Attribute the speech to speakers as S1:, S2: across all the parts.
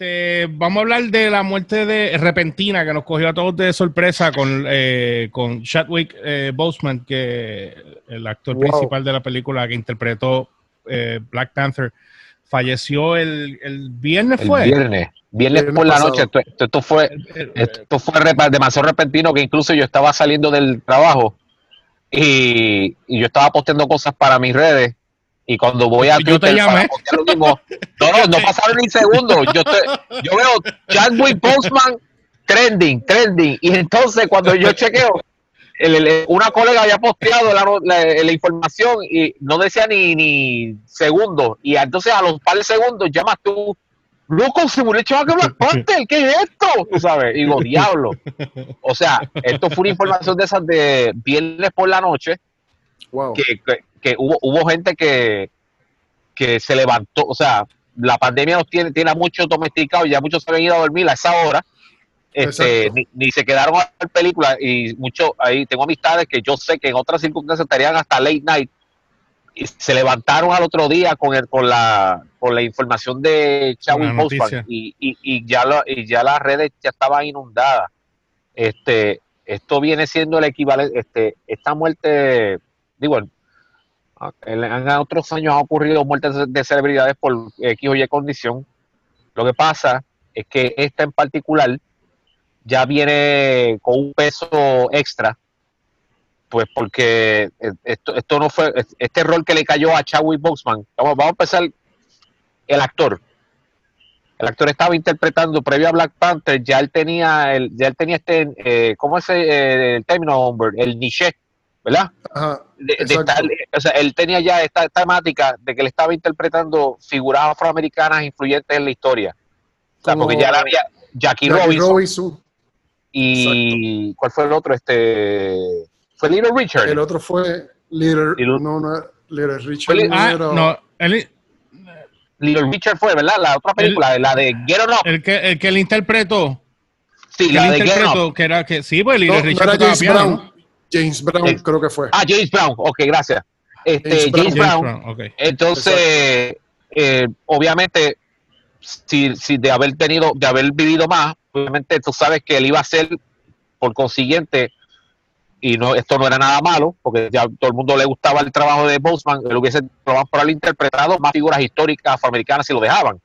S1: este, vamos a hablar de la muerte de repentina que nos cogió a todos de sorpresa con, eh, con Chadwick eh, Boseman, que el actor principal de la película que interpretó eh, Black Panther, falleció el, el viernes, ¿fue?
S2: Viernes, viernes por la noche. Esto, fue, esto fue demasiado repentino que incluso yo estaba saliendo del trabajo y, y yo estaba posteando cosas para mis redes y cuando voy a
S1: yo te llamé.
S2: Lo mismo, no, no, no pasaron ni segundos. Yo, yo veo Chadwick Postman trending, trending. Y entonces cuando yo chequeo, una colega había posteado la, información y no decía ni, ni segundos. Y entonces a los par de segundos llamas tú, loco, se murió que Black Panther, ¿qué es esto? Tú sabes, y digo, diablo. O sea, esto fue una información de esas de viernes por la noche. Que, que hubo, hubo gente que, que se levantó, o sea, la pandemia nos tiene, tiene a muchos domesticados, ya muchos se han ido a dormir a esa hora, este, ni, se quedaron a ver películas y mucho ahí tengo amistades que yo sé que en otras circunstancias estarían hasta late night y se levantaron al otro día con el, con la con la información de Chadwick Boseman y, y, y, ya y ya las redes ya estaban inundadas. Este esto viene siendo el equivalente este esta muerte digo en, otros años ha ocurrido muertes de celebridades por X o Y condición. Lo que pasa es que esta en particular ya viene con un peso extra, pues porque esto, esto no fue, este rol que le cayó a Chadwick Boseman, vamos, vamos a empezar, el actor. El actor estaba interpretando previo a Black Panther, ya él tenía, el, ya él tenía este, eh, ¿cómo es el, el término, El niche ¿verdad? o sea, él tenía ya esta temática de que le estaba interpretando figuras afroamericanas influyentes en la historia. O sea, porque ya la había Jackie, Robinson. Y ¿cuál fue el otro? Este fue Little Richard.
S3: El otro fue Little, no, no, Little Richard.
S1: ah, no,
S2: Little Richard fue, ¿verdad? La otra película, la de Get On Up.
S1: El que, el que le interpretó.
S2: Sí, la de Get On
S1: Up. Que era que, sí, pues Little Richard.
S3: No James Brown eh, creo que fue.
S2: Ah, James Brown, ok, gracias. Este, James, Brown. Entonces, eh, obviamente, si, si, de haber tenido, de haber vivido más, obviamente tú sabes que él iba a ser, por consiguiente, y no esto no era nada malo, porque ya todo el mundo le gustaba el trabajo de Boseman, él hubiese probado por haber interpretado más figuras históricas afroamericanas si lo dejaban.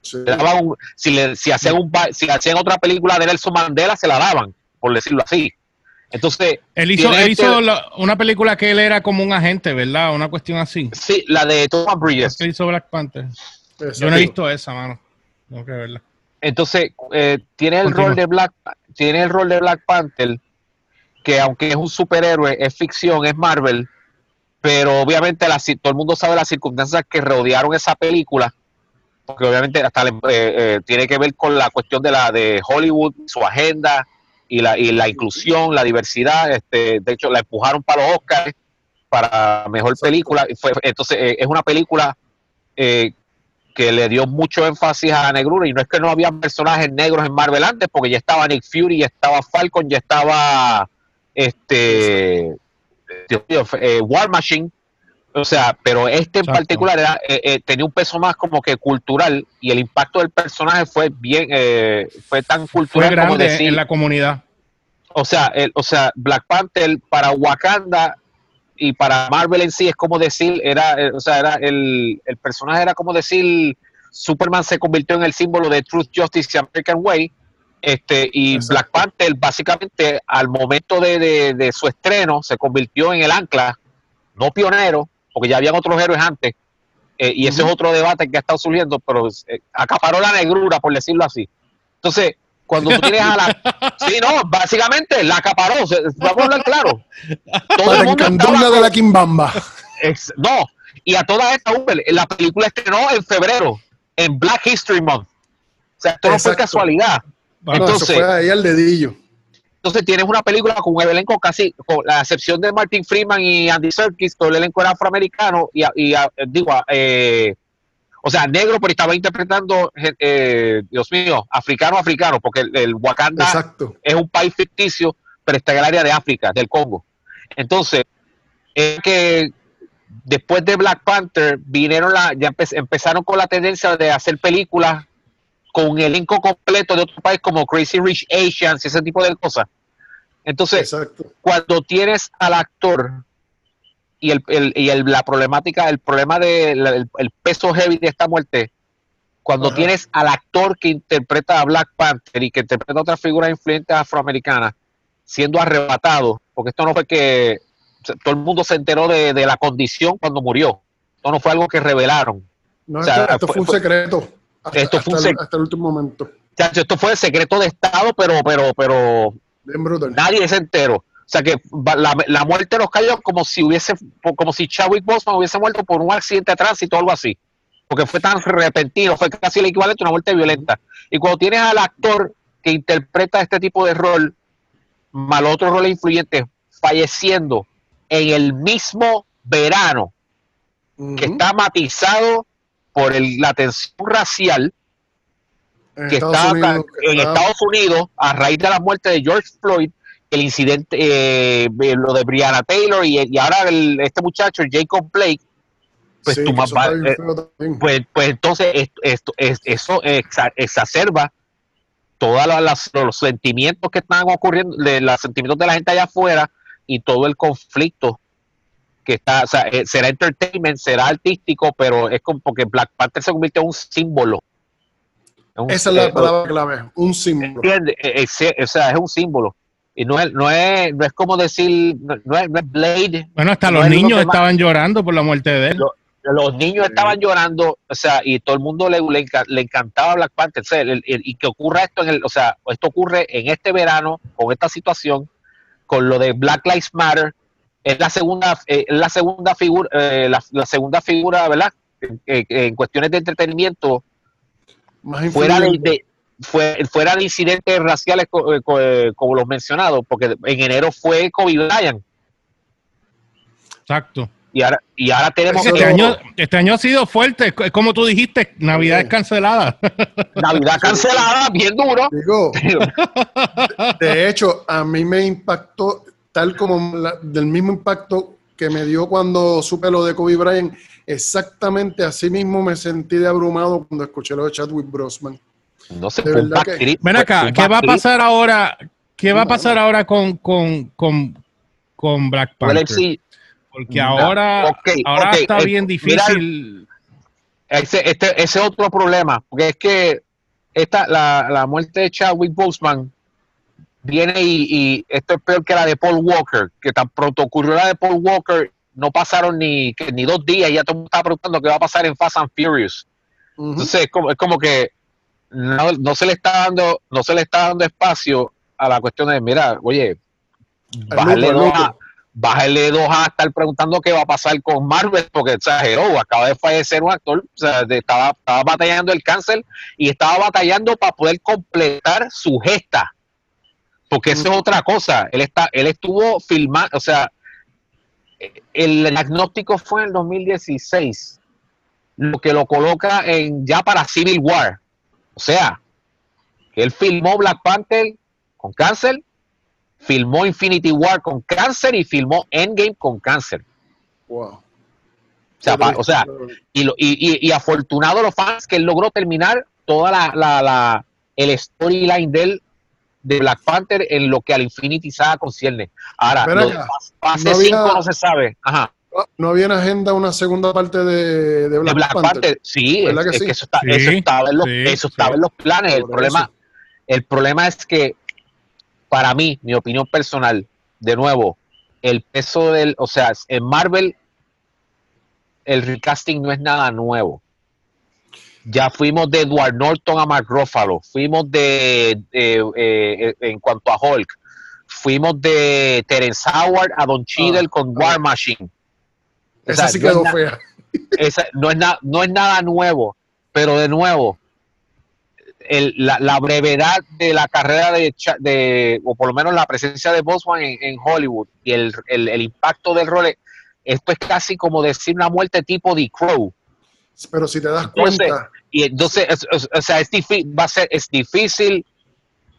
S2: si, le, si, hacían un, si hacían otra película de Nelson Mandela, se la daban, por decirlo así. Entonces.
S1: Él hizo, él hizo una película que él era como un agente, ¿verdad? Una cuestión así.
S2: Sí, la de Thomas Bridges.
S1: Él hizo Black Panther. Yo no he visto esa, mano. Tengo que verla.
S2: Entonces, eh, tiene el rol de Black tiene el rol de Black Panther, que aunque es un superhéroe, es ficción, es Marvel, pero obviamente la, todo el mundo sabe las circunstancias que rodearon esa película, porque obviamente hasta eh, eh, tiene que ver con la cuestión de la de Hollywood, su agenda, y la, y la inclusión, la diversidad. Este, de hecho, la empujaron para los Oscars para mejor película. Fue, entonces, eh, es una película eh, que le dio mucho énfasis a la negrura. Y no es que no había personajes negros en Marvel antes, porque ya estaba Nick Fury, ya estaba Falcon, ya estaba este eh, War Machine. O sea, pero este en particular era, tenía un peso más como que cultural y el impacto del personaje fue bien, fue tan cultural
S1: como decir, en la comunidad.
S2: O sea, el, o sea, Black Panther para Wakanda y para Marvel en sí es como decir, era, eh, o sea, era el, el personaje era como decir, Superman se convirtió en el símbolo de Truth, Justice y American Way, este, y Black Panther básicamente al momento de, de, su estreno se convirtió en el ancla, no pionero, porque ya habían otros héroes antes, eh, y ese es otro debate que ha estado surgiendo, pero eh, acaparó la negrura, por decirlo así. Entonces, cuando tú tienes a la. Sí, no, básicamente la acaparó. Vamos a hablar claro.
S3: Todo la el de la Kimbamba.
S2: no, y a toda esta, Uber, la película estrenó en febrero, en Black History Month. O sea, esto no fue casualidad. entonces,
S3: fue ahí al dedillo.
S2: Entonces tienes una película con un elenco casi, con la excepción de Martin Freeman y Andy Serkis, todo el elenco era afroamericano y, y digo, eh, o sea, negro, pero estaba interpretando, eh, Dios mío, africano, africano, porque el, Wakanda es un país ficticio, pero está en el área de África, del Congo. Entonces, es que después de Black Panther, vinieron la, ya empezaron con la tendencia de hacer películas con un elenco completo de otro país como Crazy Rich Asians y ese tipo de cosas. Entonces, cuando tienes al actor y, el, y el, la problemática, el problema del de, el peso heavy de esta muerte, cuando tienes al actor que interpreta a Black Panther y que interpreta a otra figura influyente afroamericana siendo arrebatado, porque esto no fue que todo el mundo se enteró de, la condición cuando murió. Esto no fue algo que revelaron.
S3: No, esto, fue, un secreto. Hasta, esto fue el, hasta el último momento.
S2: esto fue el secreto de Estado, pero, pero, pero nadie se enteró. O sea que la, la muerte los cayó como si hubiese, como si Chadwick Boseman hubiese muerto por un accidente de tránsito o algo así. Porque fue tan repentino, fue casi el equivalente a una muerte violenta. Y cuando tienes al actor que interpreta este tipo de rol, mal otro rol influyente, falleciendo en el mismo verano, que está matizado por la tensión racial que está en Estados Unidos a raíz de la muerte de George Floyd, el incidente, eh, lo de Brianna Taylor y, ahora este muchacho, Jacob Blake, pues, eh, pues, pues, entonces esto, eso exacerba todos los sentimientos que están ocurriendo, los sentimientos de la gente allá afuera y todo el conflicto que está, o sea, eh, será entertainment, será artístico, pero es como porque Black Panther se convierte en un símbolo.
S3: Esa es la palabra clave, un símbolo.
S2: ¿Entiendes? E, e, o sea, es un símbolo. Y no es, no es, no es como decir, no es, Blade.
S1: Bueno, hasta los niños estaban llorando por la muerte de él.
S2: los niños estaban llorando, o sea, y todo el mundo le, le, encantaba Black Panther. y que ocurra esto en el, o sea, esto ocurre en este verano, con esta situación, con lo de Black Lives Matter, es la segunda, eh, la segunda figura, eh, la, segunda figura, ¿verdad? en cuestiones de entretenimiento, fuera de, fuera de incidentes raciales eh, como los mencionados, porque en enero fue Kobe Bryant.
S1: Exacto.
S2: Y ahora, y ahora tenemos...
S1: Este año, este año ha sido fuerte, como tú dijiste, Navidad es cancelada.
S2: Navidad cancelada, bien duro.
S3: de hecho, a mí me impactó tal como del mismo impacto que me dio cuando supe lo de Kobe Bryant, exactamente así mismo me sentí de abrumado cuando escuché lo de Chadwick Brosman.
S2: No sé,
S1: Ven acá, ¿qué va a pasar ahora? ¿Qué va a pasar ahora con, con, con, con Black Panther? Porque ahora, ahora está bien difícil.
S2: ese, este, ese otro problema, porque es que esta, la, la muerte de Chadwick Boseman viene y, esto es peor que la de Paul Walker, que tan pronto ocurrió la de Paul Walker, no pasaron ni, ni dos días, y ya todo el mundo estaba preguntando qué va a pasar en Fast and Furious. Entonces es como, es como que no, se le está dando, no se le está dando espacio a la cuestión de, mira, oye, bájale dos, a, bájale dos a estar preguntando qué va a pasar con Marvel, porque exageró, acaba de fallecer un actor, o sea, estaba, estaba batallando el cáncer y estaba batallando para poder completar su gesta porque eso es otra cosa. Él está, él estuvo filmando, o sea, el diagnóstico fue en el 2016, lo que lo coloca en ya para Civil War. O sea, que él filmó Black Panther con cáncer, filmó Infinity War con cáncer y filmó Endgame con cáncer.
S3: Wow.
S2: O sea, y, y, y, afortunado los fans que él logró terminar toda la, la, la el storyline de él de Black Panther en lo que al Infinity Saga concierne. Ahora, lo fase 5 no se sabe. Ajá.
S3: ¿No había en agenda una segunda parte de,
S2: de Black, Panther? Sí, es, Que eso, está, eso, estaba, en los, eso estaba en los planes. El problema, el problema es que, para mí, mi opinión personal, de nuevo, el peso del, o sea, en Marvel, el recasting no es nada nuevo. Ya fuimos de Edward Norton a Mark Ruffalo, fuimos de, eh, en cuanto a Hulk, fuimos de Terence Howard a Don Cheadle ah, con ah. War Machine.
S3: Esa sí quedó fea.
S2: no, es no es nada nuevo, pero de nuevo, la, brevedad de la carrera de, de, o por lo menos la presencia de Bosman en, Hollywood y el, el, impacto del rol, esto es casi como decir una muerte tipo de Crow.
S3: Pero si te das cuenta,
S2: y entonces, o sea, es difícil, va a ser, es difícil.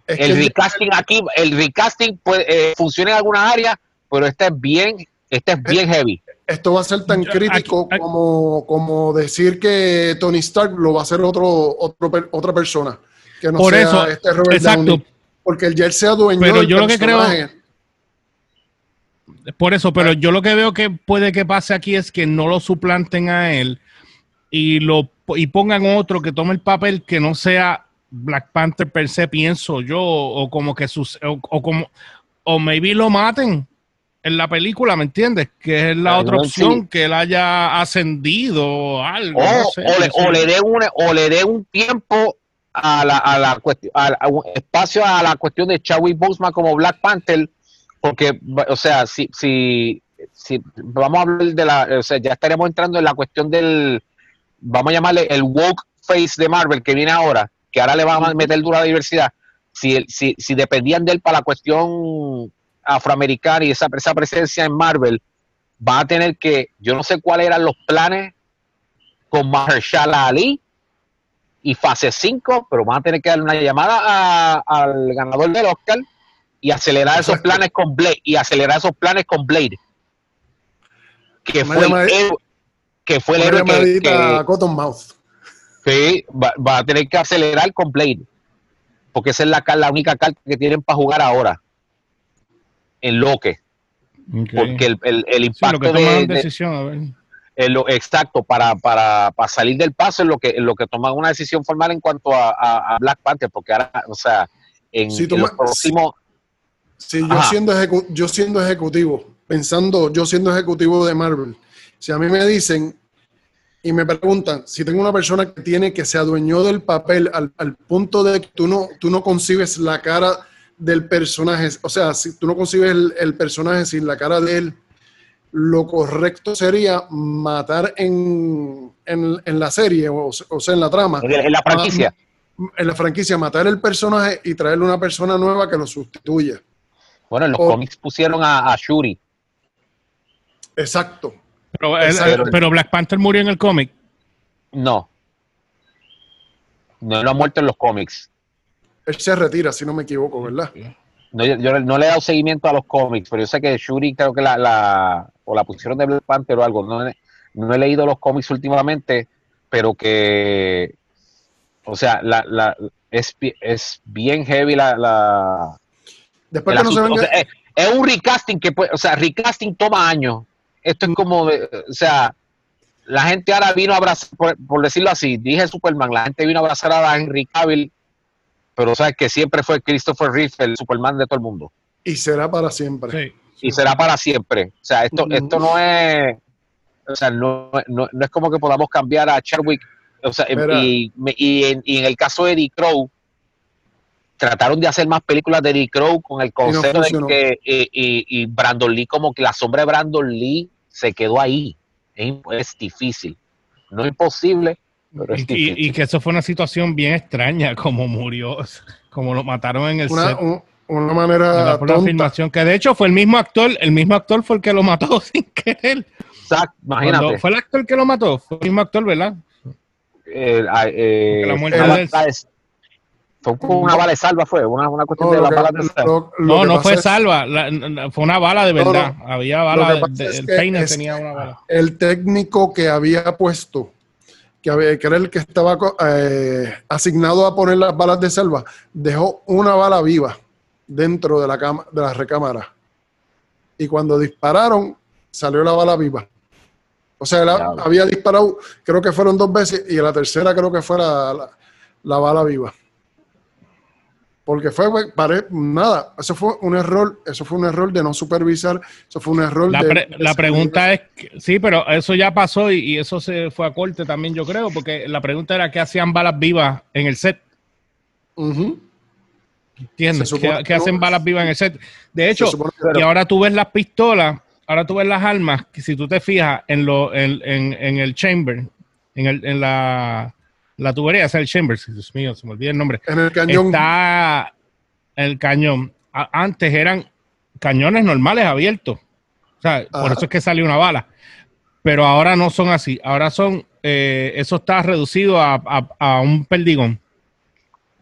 S2: el recasting aquí, el recasting puede, eh, funciona en algunas áreas, pero este es bien, este es bien heavy.
S3: esto va a ser tan crítico
S1: aquí- aquí-
S3: como, como decir que Tony Stark lo va a hacer otro, otro otra persona. Que no
S1: Por
S3: sea
S1: eso,
S3: este Robert
S1: exacto.
S3: Downey. Porque el ya se adueñó
S1: Pero
S3: del
S1: yo lo que creo-. Por eso, pero yo lo que veo que puede que pase aquí es que no lo suplanten a él y lo y pongan otro que tome el papel que no sea Black Panther per se, pienso yo, o como que sus o, o como o maybe lo maten en la película, ¿me entiendes? Que es la otra opción,
S2: sí.
S1: que él haya ascendido o algo.
S2: O,
S1: no sé,
S2: o le, o le dé un, o le dé un tiempo a la, a la cuestión, a, a un espacio a la cuestión de Chadwick Boseman como Black Panther, porque, o sea, si, si, si vamos a hablar de la, o sea, ya estaremos entrando en la cuestión del, vamos a llamarle el woke face de Marvel que viene ahora, que ahora le van a meter dura diversidad. Si, si, si dependían de él para la cuestión afroamericana y esa, esa presencia en Marvel, va a tener que, yo no sé cuáles eran los planes con Mahershala Ali y fase 5, pero van a tener que darle una llamada a- al ganador del Oscar y acelerar esos planes con Blade y acelerar esos planes con Blade. Que fue el que fue el héroe que, que-
S3: a Cottonmouth.
S2: que va, va a tener que acelerar con Blade. Porque esa es la, la única carta que tienen para jugar ahora. En Loque.
S1: Ok.
S2: Porque el, el- el
S1: Sí, lo
S2: impacto
S1: que
S2: de,
S1: toman
S2: de-
S1: decisión, a ver.
S2: en lo exacto para, para, para salir del paso en lo que en lo que toman una decisión formal en cuanto a, a- a Black Panther porque ahora o sea en,
S3: Si
S2: en
S3: toma-
S2: los próximos
S3: Si yo siendo, ejecu- yo siendo ejecutivo, pensando, yo siendo ejecutivo de Marvel, si a mí me dicen y me preguntan si tengo una persona que tiene que se adueñó del papel al, al punto de que tú no, tú no concibes la cara del personaje, o sea, si tú no concibes el, el personaje sin la cara de él, lo correcto sería matar en, en, en la serie, o, o sea, en la trama,
S2: en, la franquicia
S3: en la franquicia, matar el personaje y traerle una persona nueva que lo sustituya.
S2: bueno en los
S3: o-
S2: cómics pusieron a, a Shuri
S3: Exacto.
S1: Pero, él-
S3: Exacto.
S1: pero Black Panther murió en el cómic.
S2: no no lo ha muerto en los cómics
S3: Él se retira, si no me equivoco, ¿verdad?
S2: no, yo, yo no le he dado seguimiento a los cómics pero yo sé que Shuri creo que la, la o la pusieron de Black Panther o algo no, he- no he leído los cómics últimamente pero que o sea la, la es, es bien heavy la, la
S3: Después que no se venga,
S2: o sea, es, es un recasting que puede, o sea, recasting toma años. Esto es como, de- o sea, la gente ahora vino a abrazar, por, por decirlo así, dije Superman, la gente vino a abrazar a Henry Cavill, pero sabes que siempre fue Christopher Reeve el Superman de todo el mundo
S3: y será para siempre.
S1: Sí.
S2: y será para siempre. O sea, esto, esto no es, o sea, no, no, no es como que podamos cambiar a Chadwick, o sea, y, me- y en, y en el caso de Eddie Crow, trataron de hacer más películas de Eddie Crow con el concepto de que y, y- y Brandon Lee, como que la sombra de Brandon Lee se quedó ahí. Es, es difícil. No es imposible, pero es
S1: Y,
S2: difícil.
S1: y- y que eso fue una situación bien extraña, como murió, como lo mataron en el
S3: Una,
S1: set.
S3: un- una manera tonta.
S1: filmación, que de hecho fue el mismo actor, el mismo actor fue el que lo mató sin querer.
S2: Exacto, imagínate.
S1: Cuando fue el actor que lo mató, fue el mismo actor, ¿verdad?
S2: eh, ah, eh,
S1: La muerte
S2: una
S1: de él.
S2: bala de- fue una bala de salva, fue una, una cuestión
S3: No,
S2: de
S3: que-
S2: balas de salva.
S3: lo- lo
S1: No, no fue
S3: es-
S1: salva, la- la- fue una bala de
S3: No, no.
S1: verdad. Había bala, de-
S3: es
S1: el peine tenía una bala.
S3: El técnico que había puesto, que, había, que era el que estaba eh, asignado a poner las balas de selva, dejó una bala viva dentro de la, cama- de la recámara. Y cuando dispararon, salió la bala viva. O sea, él había disparado, creo que fueron dos veces, y la tercera creo que fue la, la- la bala viva. Porque fue, pare- nada, eso fue un error, eso fue un error de no supervisar, eso fue un error
S1: La,
S3: de...
S1: pre- la pregunta es, que- sí, pero eso ya pasó y, y eso se fue a corte también, yo creo, porque la pregunta era qué hacían balas vivas en el set.
S3: Ujú.
S1: ¿Entiendes? ¿Qué,
S3: que
S1: hacen balas vivas en el set? De hecho,
S3: supone
S1: y ahora tú ves las pistolas, ahora tú ves las armas, que si tú te fijas en lo, en, en- en el chamber, en, el, en la, la tubería, es el chamber, Dios mío, se me olvida el nombre.
S3: En el cañón.
S1: Está el cañón. Antes eran cañones normales abiertos. O sea, por eso es que salió una bala. Pero ahora no son así. Ahora son, eh, eso está reducido a, a- a un perdigón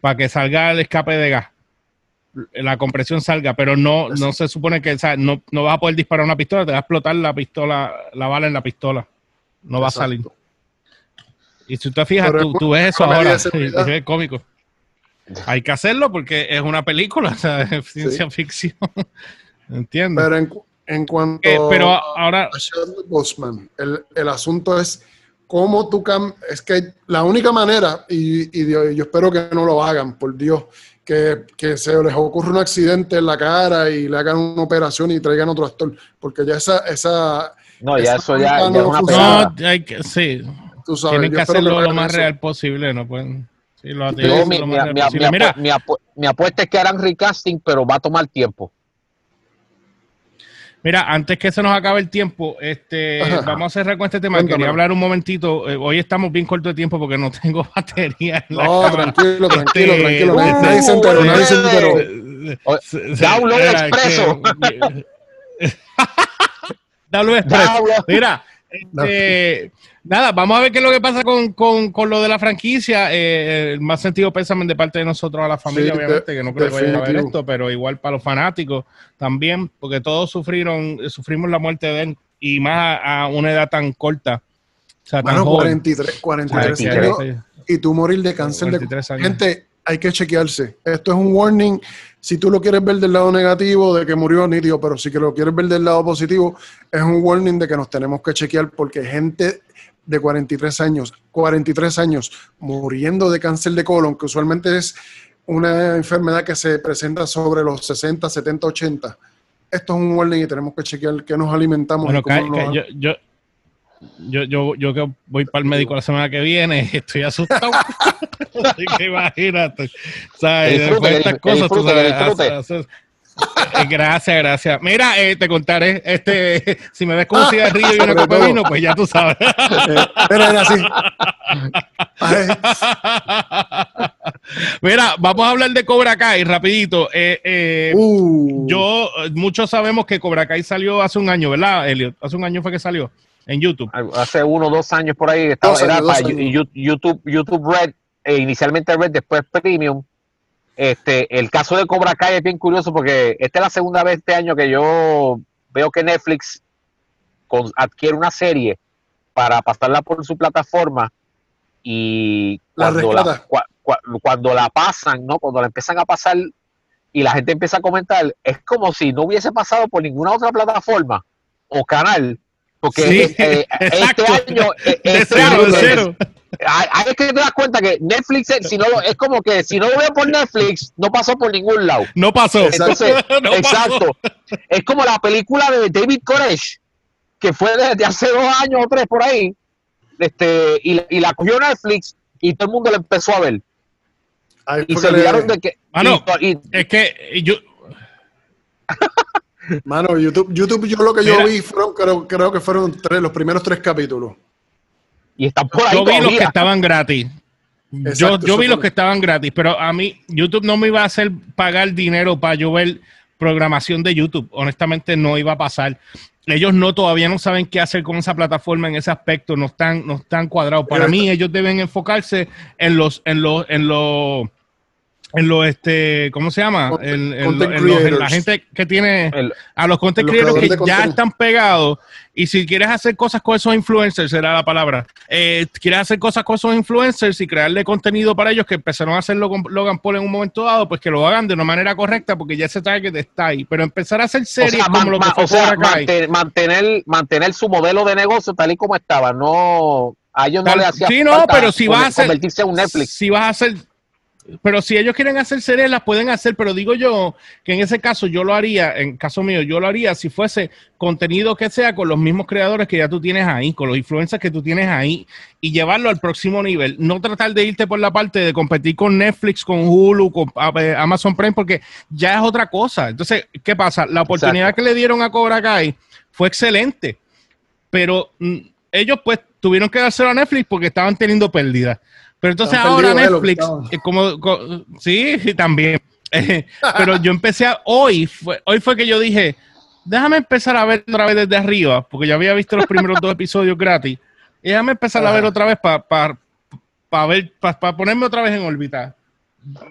S1: para que salga el escape de gas. la compresión salga, pero no, no se supone que o sea, no, no vas a poder disparar una pistola, te va a explotar la pistola, la bala en la pistola. No va a salir. Y si tú te fijas, tú, tú, ves eso ahora, es cómico. Hay que hacerlo porque es una película, o sea, es ciencia ficción. ¿Entiendes?
S3: Pero en, en cuanto
S1: eh, pero ahora,
S3: a Bosman, el, el asunto es cómo tú Es que la única manera, y, y yo, espero que no lo hagan, por Dios, que, que, se les ocurra un accidente en la cara y le hagan una operación y traigan otro actor, porque ya esa... esa
S2: no, ya eso ya, ya,
S1: es una no, hay que, sí. Tú sabes, Tienen que hacerlo lo más real posible, no pueden... Sí, lo
S2: mi, lo mi, mi, Mira, mi, apuesta es que harán recasting, pero va a tomar tiempo.
S1: Mira, antes que se nos acabe el tiempo, este, vamos a cerrar con este tema. Quería hablar un momentito. Eh, hoy estamos bien corto de tiempo porque no tengo batería. En la no,
S3: tranquilo, tranquilo, este, tranquilo. Este, nadie se enteró, nadie se enteró.
S2: Download expreso.
S1: Download expreso. Mira, este, Nada, vamos a ver qué es lo que pasa con, con, con lo de la franquicia. Eh, el más sentido pésame de parte de nosotros a la familia, obviamente, que no creo que vayan a ver esto, pero igual para los fanáticos también, porque todos sufrieron, sufrimos la muerte de él y más a, una edad tan corta.
S3: O sea, tan 43, 43 años y tú morir de cáncer de gente hay que chequearse. Esto es un warning. Si tú lo quieres ver del lado negativo de que murió nítido, pero si que lo quieres ver del lado positivo, es un warning de que nos tenemos que chequear porque gente de 43 años, 43 años muriendo de cáncer de colon, que usualmente es una enfermedad que se presenta sobre los 60, 70, 80. Esto es un warning y tenemos que chequear qué nos alimentamos.
S1: Bueno, yo, yo, yo, yo, yo, que voy para el médico la semana que viene, estoy asustado. Así que imagínate. ¿sabes? Después de estas cosas, tú sabes, gracias, gracias. Mira, eh, te contaré, este, si me ves con un cigarrillo y una copa de vino, pues ya tú sabes. Pero era así. Mira, vamos a hablar de Cobra Kai rapidito. Eh, uh. Yo, muchos sabemos que Cobra Kai salió hace un año, ¿verdad, Elliot? Hace un año fue que salió en YouTube.
S2: Hace uno o dos años por ahí. Estaba, era YouTube, YouTube Red, inicialmente Red, después Premium este, el caso de Cobra Kai es bien curioso porque esta es la segunda vez este año que yo veo que Netflix adquiere una serie para pasarla por su plataforma y cuando la, cuando la pasan, ¿no? Cuando la empiezan a pasar y la gente empieza a comentar, es como si no hubiese pasado por ninguna otra plataforma o canal, porque eh, este año, eh, este año hay que te das cuenta que Netflix, si no es como que si no lo veo por Netflix, no pasó por ningún lado.
S1: No pasó.
S2: Entonces, exacto. Es como la película de David Koresh, que fue desde hace dos años o tres por ahí, este, y, la cogió Netflix y todo el mundo la empezó a ver. y se olvidaron de que.
S1: Mano, es que yo.
S3: Mano, YouTube, YouTube, yo lo que yo vi fueron, creo, creo que fueron tres, los primeros tres capítulos.
S2: Y están por ahí.
S1: Yo vi los que estaban gratis. yo, yo vi los que estaban gratis, pero a mí YouTube no me iba a hacer pagar dinero para yo ver programación de YouTube. Honestamente no iba a pasar. Ellos no todavía no saben qué hacer con esa plataforma en ese aspecto, no están, no están cuadrados. Para mí ellos deben enfocarse en los, en los, en los en lo este, ¿cómo se llama? En, la gente que tiene a los content creators que ya están pegados y si quieres hacer cosas con esos influencers, será la palabra, eh, quieres hacer cosas con esos influencers y crearle contenido para ellos que empezaron a hacerlo con Logan Paul en un momento dado, pues que lo hagan de una manera correcta porque ya ese target está ahí, pero empezar a hacer series como lo que fue o sea,
S2: mantener, mantener su modelo de negocio tal y como estaba, no a ellos no le hacía
S1: Sí, no, pero si vas a hacer,
S2: convertirse en un Netflix.
S1: Si vas a hacer pero si ellos quieren hacer series, las pueden hacer, pero digo yo que en ese caso yo lo haría, en caso mío, yo lo haría si fuese contenido que sea con los mismos creadores que ya tú tienes ahí, con los influencers que tú tienes ahí, y llevarlo al próximo nivel. No tratar de irte por la parte de competir con Netflix, con Hulu, con Amazon Prime, porque ya es otra cosa. Entonces, ¿qué pasa? La oportunidad que le dieron a Cobra Kai fue excelente, pero mm, ellos pues tuvieron que dárselo a Netflix porque estaban teniendo pérdidas. Pero entonces ahora Netflix, eh, como, sí, también. pero yo empecé a, hoy, fue, hoy fue que yo dije, déjame empezar a ver otra vez desde arriba, porque ya había visto los primeros dos episodios gratis. Y déjame empezar a ver otra vez para ver, para ponerme otra vez en órbita.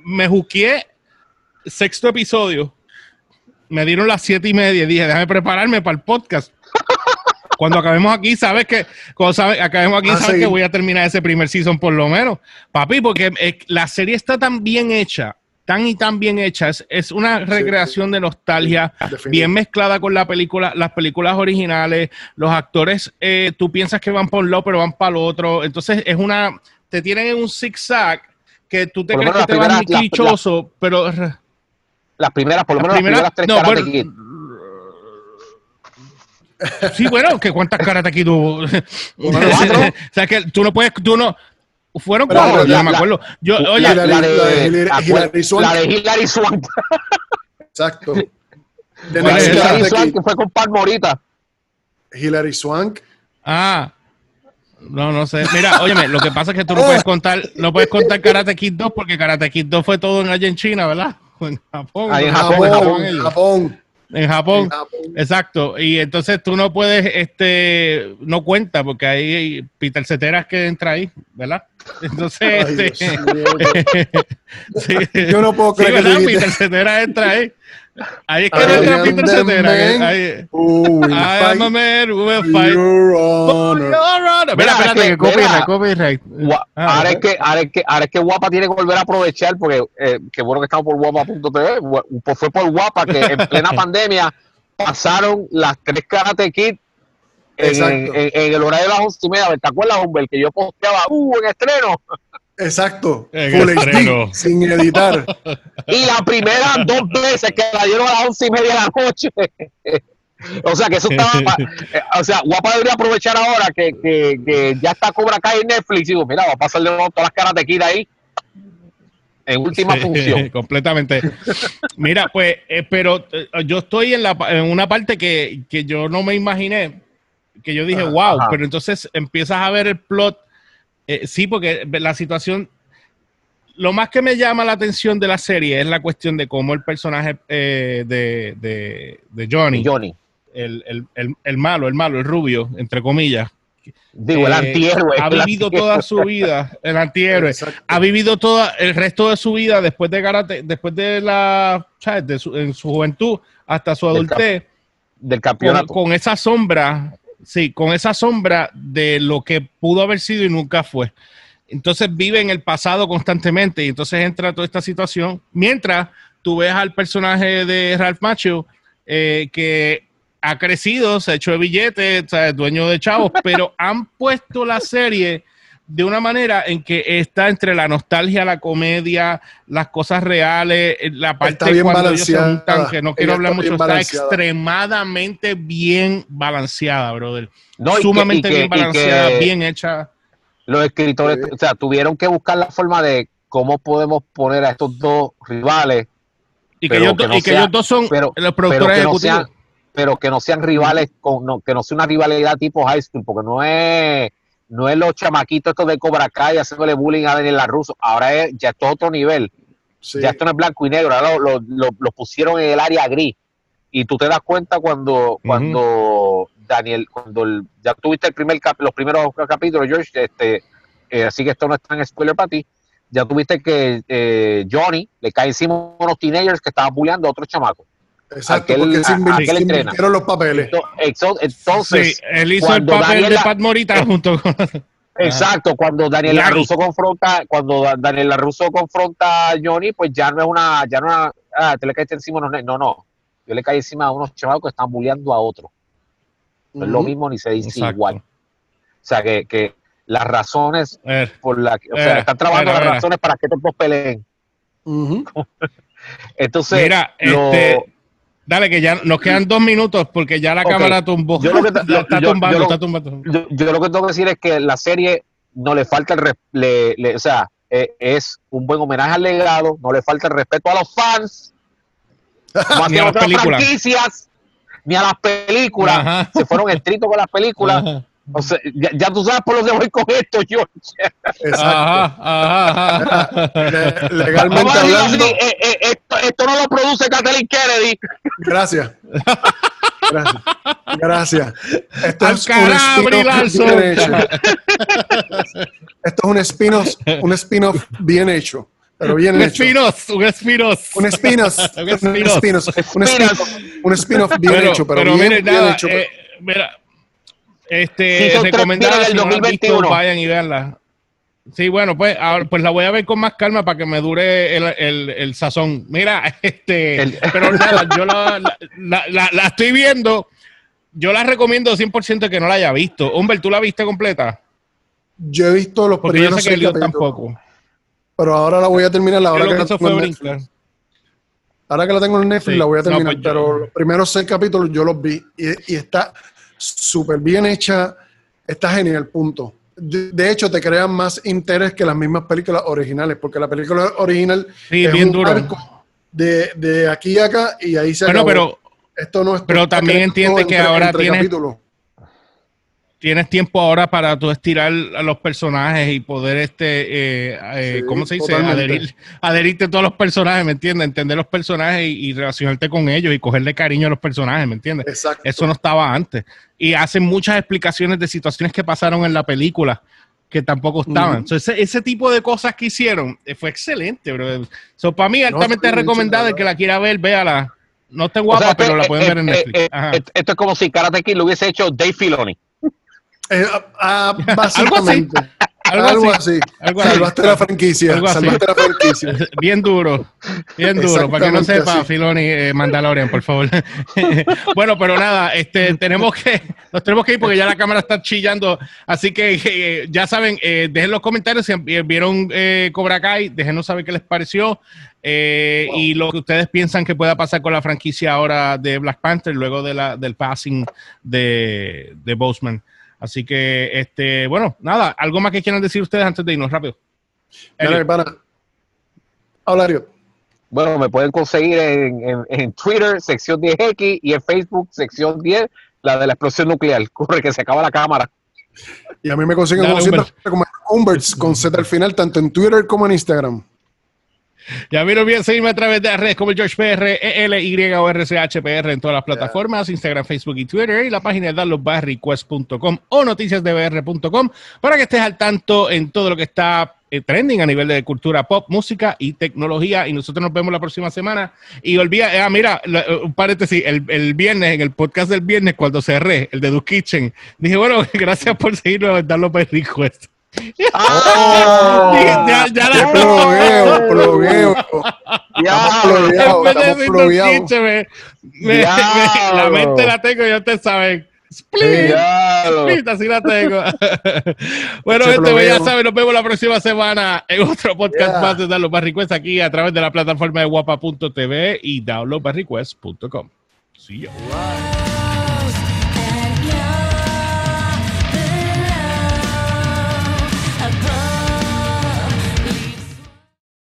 S1: Me juqué sexto episodio, me dieron las siete y media y dije, déjame prepararme para el podcast. Cuando acabemos aquí, sabes que, cuando sabe, acabemos aquí,
S3: Ah,
S1: sabes
S3: sí.
S1: que voy a terminar ese primer season por lo menos. Papi, porque eh, la serie está tan bien hecha, tan y tan bien hecha, es, es una recreación de nostalgia, bien mezclada con la película, las películas originales, los actores, eh, tú piensas que van por un lado, pero van para el otro, entonces es una, te tienen en un zigzag que tú te
S2: Por
S1: crees que te
S2: las
S1: vas muy
S2: primeras-
S1: clichoso, pero
S2: Las primeras, por lo menos las
S1: primeras-
S2: primeras tres
S1: no, pero-
S2: Kid.
S1: Sí, bueno, que cuántas caras aquí tuvo. o sea, que tú no puedes, tú no. Fueron
S3: Pero,
S1: cuatro,
S3: pero
S1: yo
S3: la-
S1: no me acuerdo. Yo,
S2: La,
S1: oye,
S3: la-
S2: la
S3: la de Hilary Swank.
S2: la de Hilary Swank.
S3: Exacto. De.
S2: Hilary
S3: Karate
S2: Swank que fue con Palmorita.
S3: Hilary Swank.
S1: ah, no, no sé. Mira, óyeme, lo que pasa es que tú no puedes contar, no puedes contar Karate Kid 2 porque Karate Kid 2 fue todo en allá en China, ¿verdad? O en Japón.
S2: Ahí en. Japón, en
S3: Japón,
S1: ellos.
S3: Japón.
S1: En Japón.
S3: En Japón.
S1: Exacto, y entonces tú no puedes, este, no cuenta, porque hay Peter Ceteras que entra ahí, ¿verdad? Entonces,
S3: Ay,
S1: este, sí.
S3: Yo no puedo
S1: Sí,
S3: creer que
S1: ¿verdad?
S3: tú dijiste-
S1: Peter Cetera entra ahí. Ahí es que entra que-
S3: man
S1: ahí- I am a
S3: fight
S1: man who will fight
S3: your
S1: for
S3: honor.
S1: your honor. Mira,
S2: Mira,
S1: espérate,
S2: es
S1: que
S2: que-
S1: copyright,
S2: mira,
S1: copyright. Ah,
S2: ahora, es que, ahora, es que, ahora es que Guapa tiene que volver a aprovechar, porque eh, qué bueno que estamos por guapa.tv. Gua- pues fue por Guapa que en plena pandemia pasaron las tres Karate Kid en,
S3: Exacto.
S2: en- en el horario de las once y media. ¿Te acuerdas, Humber? Que yo posteaba, ¡uh, en estreno!
S3: Exacto.
S1: En
S3: Full
S1: estreno.
S3: Sin editar.
S2: Y la primera dos veces que la dieron a las once y media de la noche. o sea, que eso estaba. pa- eh, o sea, Guapa debería aprovechar ahora que, que, que ya está Cobra Kai en Netflix. Y digo, mira, va a pasarle todas las Karate Kid ahí. En última
S1: Sí,
S2: función.
S1: completamente. Mira, pues, eh, pero eh, yo estoy en, la, pa- en una parte que, que yo no me imaginé, que yo dije,
S3: Ajá,
S1: wow,
S2: ajá.
S1: pero entonces empiezas a ver el plot. eh, sí, porque la situación, lo más que me llama la atención de la serie es la cuestión de cómo el personaje eh, de, de, de Johnny,
S2: Johnny.
S1: el, el, el, el malo, el malo, el rubio, entre comillas,
S2: Digo, el
S1: eh,
S2: antihéroe.
S1: ha
S2: el
S1: vivido toda su vida, el antihéroe
S3: Exacto.
S1: ha vivido todo el resto de su vida después de karate, después de la, ¿sabes? De su, en su juventud hasta su
S2: Del
S1: adultez,
S2: Del
S1: con,
S2: campeonato.
S1: con esa sombra, sí, con esa sombra de lo que pudo haber sido y nunca fue. Entonces vive en el pasado constantemente y entonces entra toda esta situación. Mientras tú ves al personaje de Ralph Macchio eh, que ha crecido, se ha hecho de billetes, es dueño de chavos, pero han puesto la serie de una manera en que está entre la nostalgia, la comedia, las cosas reales, eh, la parte
S3: bien
S1: cuando ellos se juntan, que no quiero
S3: Ella
S1: hablar
S3: está
S1: mucho, está
S3: balanceada.
S1: extremadamente bien balanceada, brother.
S2: No,
S1: Sumamente
S2: que-
S1: bien balanceada,
S2: que
S1: bien hecha.
S2: Los escritores, o sea, tuvieron que buscar la forma de cómo podemos poner a estos dos rivales
S1: Y que,
S2: Pero
S1: ellos,
S2: que
S1: do-
S2: no
S1: y que
S2: sea-
S1: ellos dos son
S2: pero-
S1: los
S2: pero
S1: productores
S2: que no sean pero que no sean rivales con no, que no sea una rivalidad tipo high school porque no es no es los chamaquitos estos de Cobra Kai haciéndole bullying a Daniel Russo ahora es ya esto es otro nivel.
S3: Sí.
S2: ya esto no es blanco y negro. Ahora lo, lo- pusieron en el área gris. Y tú te das cuenta cuando cuando Daniel cuando el- ya tuviste el primer cap- los primeros capítulos George este eh, así que esto no es tan spoiler para ti. Ya tuviste que eh, Johnny le cae encima unos teenagers que estaban bulleando a otros chamacos
S3: Exacto,
S2: aquel-
S3: porque se
S2: aquel entrena.
S3: los papeles.
S2: Entonces,
S1: sí, él hizo el papel de Pat Morita junto con.
S2: exacto, cuando Daniel. Russo confronta, cuando Da- Daniel Russo confronta a Johnny, pues ya no es una, ya no es una, ah, te le caíste encima, no, no, no. Yo le caí encima a unos chavos que están bulleando a otros. No es lo mismo ni se dice
S1: Exacto.
S2: igual. O sea, que, que las razones
S1: Eh,
S2: por las que, o sea,
S1: Eh,
S2: están trabajando las razones para que estos dos peleen. Entonces,
S1: Mira,
S2: lo-
S1: este, dale, que ya nos quedan dos minutos porque ya la cámara tumbó.
S2: Yo lo que
S1: está
S2: yo-
S1: tumbando,
S2: yo lo-
S1: está tumbando.
S2: yo, yo lo que tengo que decir es que la serie no le falta el res- le, le- o sea eh, es un buen homenaje al legado no le falta el respeto a los fans como
S1: Ni a las
S2: otras
S1: películas.
S2: franquicias ni a las películas
S1: Ajá.
S2: se fueron estrictos con las películas
S1: Ajá,
S2: o sea, ya, ya tú sabes por dónde voy con esto George
S3: Exacto.
S1: ajá, ajá, ajá.
S3: Le- legalmente
S2: así,
S3: hablando,
S2: eh, eh, esto, no lo produce Kathleen Kennedy
S3: gracias. Gracias. Gracias. Esto es un
S1: carajo, Brie
S3: spin-off
S1: Larson.
S3: bien hecho. Esto es un spin-off un spin-off bien hecho. Pero bien
S1: un
S3: hecho.
S1: espinos, un espinos.
S3: Un espinos.
S1: Un espinos.
S3: espinos. Un spin-off. Un spin-off bien
S1: pero,
S3: hecho, pero,
S1: pero
S3: bien,
S1: miren,
S3: bien
S1: nada,
S3: hecho.
S1: eh, mira, este, recomendada, si
S2: del
S1: no la han visto,
S2: 2021.
S1: vayan y veanla. Sí, bueno, pues, ahora, pues la voy a ver con más calma para que me dure el, el, el sazón. Mira, este,
S2: El-
S1: pero nada, yo la, la, la- la- la estoy viendo. Yo la recomiendo 100% que no la haya visto. Humber, ¿tú la viste completa?
S3: Yo he visto los
S1: Porque yo
S3: primeros
S1: sé que
S3: seis
S1: Leo
S3: capítulos,
S1: tampoco.
S3: pero ahora la voy a terminar.
S1: Yo
S3: que,
S1: que
S3: la
S1: hizo
S3: tengo
S1: fue
S3: en Netflix.
S1: brincar.
S3: Ahora que la tengo en Netflix,
S1: Sí.
S3: la voy a
S1: No,
S3: terminar.
S1: pues yo-
S3: pero los primeros seis capítulos yo los vi y, y está súper bien hecha. Está genial, punto. De, hecho, te crean más interés que las mismas películas originales, porque la película original
S1: Sí,
S3: es
S1: bien
S3: un arco de, de aquí a acá y ahí se
S1: Bueno,
S3: acabó.
S1: pero
S3: Esto no es
S1: pero también entiende que ahora
S3: capítulos.
S1: Tienes tiempo ahora para tú estirar a los personajes y poder, este, eh, eh,
S3: Sí,
S1: ¿cómo se dice? Adherir, adherirte a todos los personajes, ¿me entiendes? Entender los personajes y, y relacionarte con ellos y cogerle cariño a los personajes, ¿me entiendes?
S3: Exacto.
S1: Eso no estaba antes. Y hacen muchas explicaciones de situaciones que pasaron en la película que tampoco estaban. So, ese, ese tipo de cosas que hicieron eh, fue excelente, bro. So, para mí, altamente recomendada.
S3: hecho,
S1: El que la quiera ver, véala. No está
S2: O
S1: guapa,
S2: sea,
S1: pero la pueden ver en Netflix. Ajá.
S2: Esto es como si Karate Kid lo hubiese hecho Dave Filoni.
S3: Eh, ah, básicamente.
S1: Algo
S3: algo,
S1: así. Algo así.
S3: Salvaste la franquicia.
S1: Algo así.
S3: Salvaste la franquicia.
S1: Bien duro, bien duro, para que no sepa,
S3: así.
S1: Filoni, eh, Mandalorian, por favor. bueno, pero nada, este, tenemos que, nos tenemos que ir porque ya la cámara está chillando, así que eh, ya saben, eh, dejen los comentarios si vieron eh, Cobra Kai, déjenos saber qué les pareció y lo que ustedes piensan que pueda pasar con la franquicia ahora de Black Panther luego de la, del passing de, de Boseman. Así que, este, bueno, nada, algo más que quieran decir ustedes antes de irnos rápido.
S3: Mira, Ariel.
S2: Bueno, me pueden conseguir en, en- en Twitter, sección 10X, y en Facebook, sección 10, la de la explosión nuclear. Corre, que se acaba la cámara.
S3: Y a mí me consiguen
S1: Dale,
S3: como como Humberts con Z al final, tanto en Twitter como en Instagram.
S1: Ya me olviden seguirme a través de las redes como el George PR, EL, Y o RCHPR en todas las plataformas, Instagram, Facebook y Twitter, y la página de downloadbarrequest.com o noticiasdbr.com para que estés al tanto en todo lo que está eh, trending a nivel de cultura pop, música y tecnología. Y nosotros nos vemos la próxima semana. Y olvida, ah, mira, eh, un paréntesis, el, el viernes, en el podcast del viernes, cuando cerré, el de The Kitchen, dije, bueno, gracias por seguirnos en Download Request.
S2: ¡Ah!
S1: Ya, ya la
S3: Plugueo, plugueo.
S2: Ya,
S1: me- me- la mente la tengo, ya ustedes saben. Split, así la tengo. bueno, gente, pues ya saben, nos vemos la próxima semana en otro podcast
S3: Yeah.
S1: más de Download by Request aquí a través de la plataforma de guapa.tv y downloadbyrequest.com. See you.